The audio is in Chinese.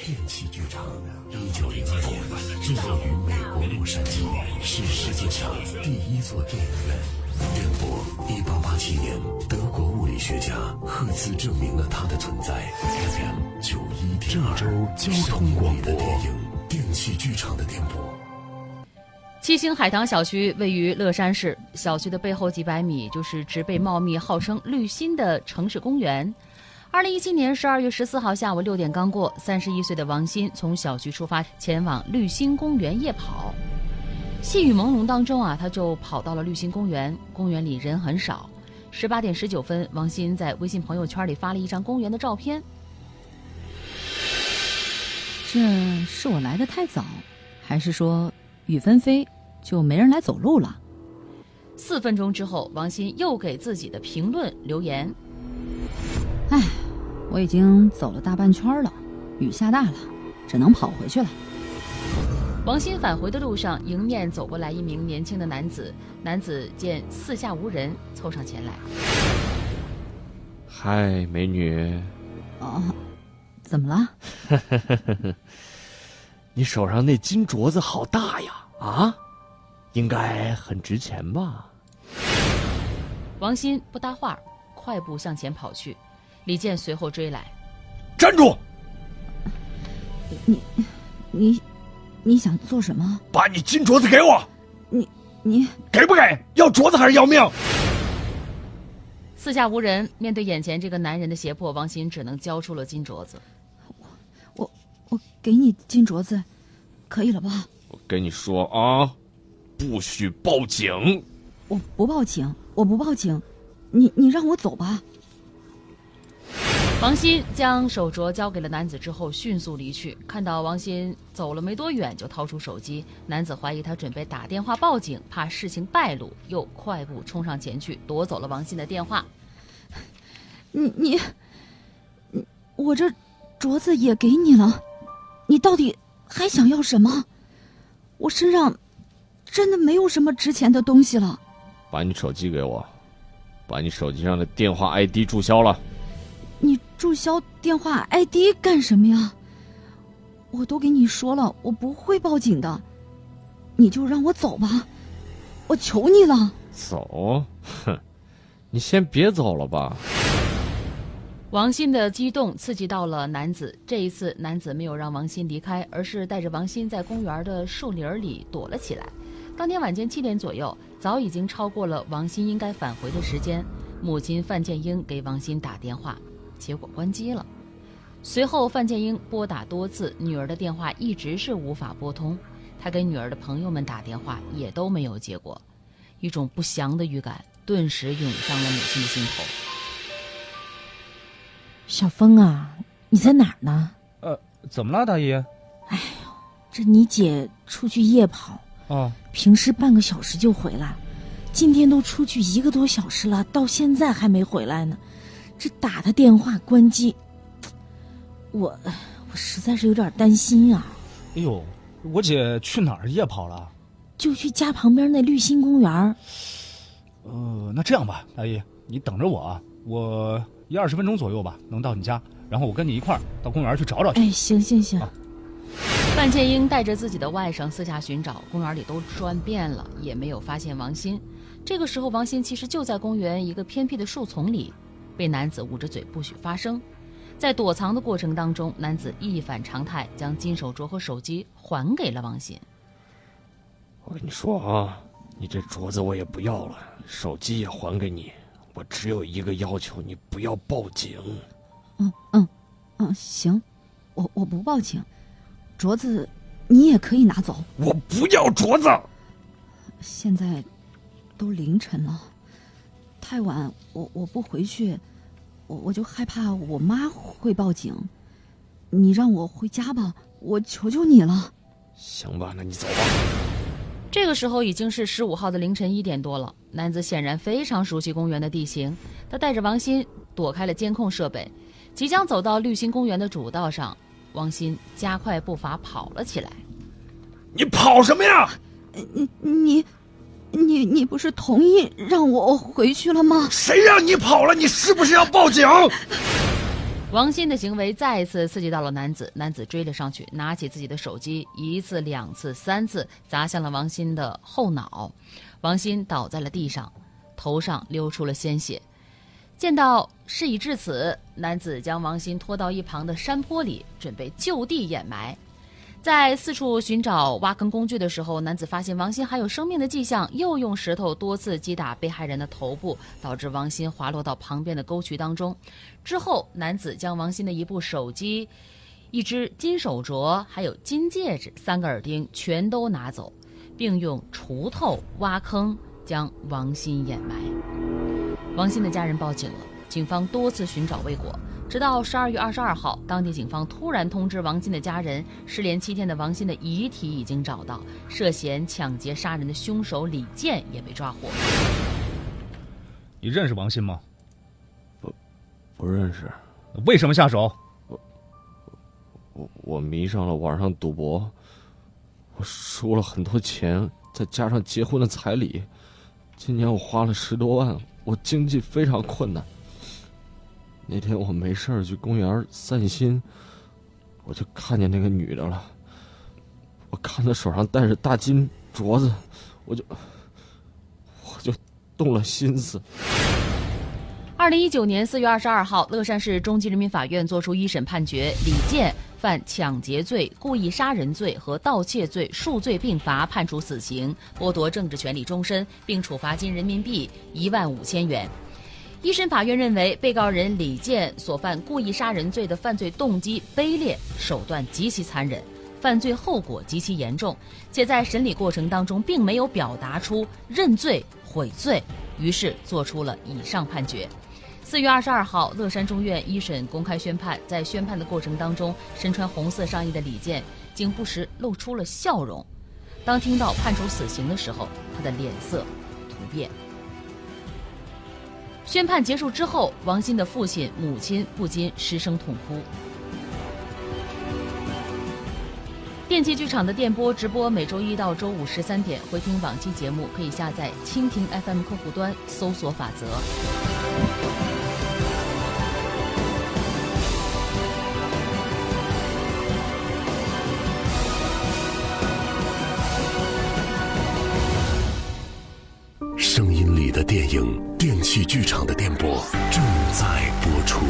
电器剧场，一九零二年坐落于美国洛杉矶，是世界上第一座电影院。电波，一八八七年，德国物理学家赫兹证明了它的存在。FM 九一点二，这周交通广播电影，电器剧场的电波。七星海棠小区位于乐山市，小区的背后几百米就是植被茂密、号称绿心的城市公园。二零一七年十二月十四号下午六点刚过，三十一岁的王鑫从小区出发，前往绿心公园夜跑。细雨朦胧当中啊，他就跑到了绿心公园。公园里人很少。十八点十九分，王鑫在微信朋友圈里发了一张公园的照片。这是我来的太早，还是说雨纷飞就没人来走路了？四分钟之后，王鑫又给自己的评论留言。唉，我已经走了大半圈了，雨下大了，只能跑回去了。王鑫返回的路上，迎面走过来一名年轻的男子。男子见四下无人，凑上前来：“嗨，美女。”“哦，怎么了？”“ 你手上那金镯子好大呀！啊，应该很值钱吧？”王鑫不搭话，快步向前跑去。李健随后追来，站住！你，你，你想做什么？把你金镯子给我！你，你给不给？要镯子还是要命？四下无人，面对眼前这个男人的胁迫，王鑫只能交出了金镯子。我，我，我给你金镯子，可以了吧？我跟你说啊，不许报警！我不报警，我不报警，你，你让我走吧。王鑫将手镯交给了男子之后，迅速离去。看到王鑫走了没多远，就掏出手机。男子怀疑他准备打电话报警，怕事情败露，又快步冲上前去夺走了王鑫的电话。你你，我这镯子也给你了，你到底还想要什么？我身上真的没有什么值钱的东西了。把你手机给我，把你手机上的电话 ID 注销了。你注销电话 ID 干什么呀？我都给你说了，我不会报警的，你就让我走吧，我求你了。走？哼，你先别走了吧。王鑫的激动刺激到了男子，这一次男子没有让王鑫离开，而是带着王鑫在公园的树林里躲了起来。当天晚间七点左右，早已经超过了王鑫应该返回的时间，母亲范建英给王鑫打电话。结果关机了。随后，范建英拨打多次，女儿的电话一直是无法拨通。他给女儿的朋友们打电话，也都没有结果。一种不祥的预感顿时涌上了母亲的心头。小峰啊，你在哪儿呢？呃，怎么了，大姨？哎呦，这你姐出去夜跑，哦，平时半个小时就回来，今天都出去一个多小时了，到现在还没回来呢。这打他电话关机，我我实在是有点担心啊！哎呦，我姐去哪儿夜跑了？就去家旁边那绿心公园。呃，那这样吧，大姨，你等着我啊，我一二十分钟左右吧，能到你家，然后我跟你一块儿到公园去找找去。哎，行行行。范建英带着自己的外甥四下寻找，公园里都转遍了，也没有发现王鑫。这个时候，王鑫其实就在公园一个偏僻的树丛里。被男子捂着嘴不许发声，在躲藏的过程当中，男子一反常态，将金手镯和手机还给了王鑫。我跟你说啊，你这镯子我也不要了，手机也还给你，我只有一个要求，你不要报警。嗯嗯嗯，行，我我不报警，镯子你也可以拿走。我不要镯子。现在都凌晨了。太晚，我我不回去，我我就害怕我妈会报警。你让我回家吧，我求求你了。行吧，那你走吧。这个时候已经是十五号的凌晨一点多了。男子显然非常熟悉公园的地形，他带着王鑫躲开了监控设备，即将走到绿心公园的主道上。王鑫加快步伐跑了起来。你跑什么呀？你你。你你不是同意让我回去了吗？谁让你跑了？你是不是要报警？王鑫的行为再一次刺激到了男子，男子追了上去，拿起自己的手机，一次、两次、三次砸向了王鑫的后脑，王鑫倒在了地上，头上流出了鲜血。见到事已至此，男子将王鑫拖到一旁的山坡里，准备就地掩埋。在四处寻找挖坑工具的时候，男子发现王鑫还有生命的迹象，又用石头多次击打被害人的头部，导致王鑫滑落到旁边的沟渠当中。之后，男子将王鑫的一部手机、一只金手镯、还有金戒指、三个耳钉全都拿走，并用锄头挖坑将王鑫掩埋。王鑫的家人报警了，警方多次寻找未果。直到十二月二十二号，当地警方突然通知王鑫的家人，失联七天的王鑫的遗体已经找到，涉嫌抢劫杀人的凶手李健也被抓获。你认识王鑫吗？不不认识。为什么下手？我我迷上了网上赌博，我输了很多钱，再加上结婚的彩礼，今年我花了十多万，我经济非常困难。那天我没事儿去公园散心，我就看见那个女的了。我看她手上戴着大金镯子，我就我就动了心思。二零一九年四月二十二号，乐山市中级人民法院作出一审判决，李健犯抢劫罪、故意杀人罪和盗窃罪数罪并罚，判处死刑，剥夺政治权利终身，并处罚金人民币一万五千元。一审法院认为，被告人李健所犯故意杀人罪的犯罪动机卑劣，手段极其残忍，犯罪后果极其严重，且在审理过程当中并没有表达出认罪悔罪，于是作出了以上判决。四月二十二号，乐山中院一审公开宣判，在宣判的过程当中，身穿红色上衣的李健竟不时露出了笑容。当听到判处死刑的时候，他的脸色突变。宣判结束之后，王鑫的父亲、母亲不禁失声痛哭。电器剧场的电波直播每周一到周五十三点，回听往期节目可以下载蜻蜓 FM 客户端，搜索法则。声音里的电影，电戏剧场的电波正在播出。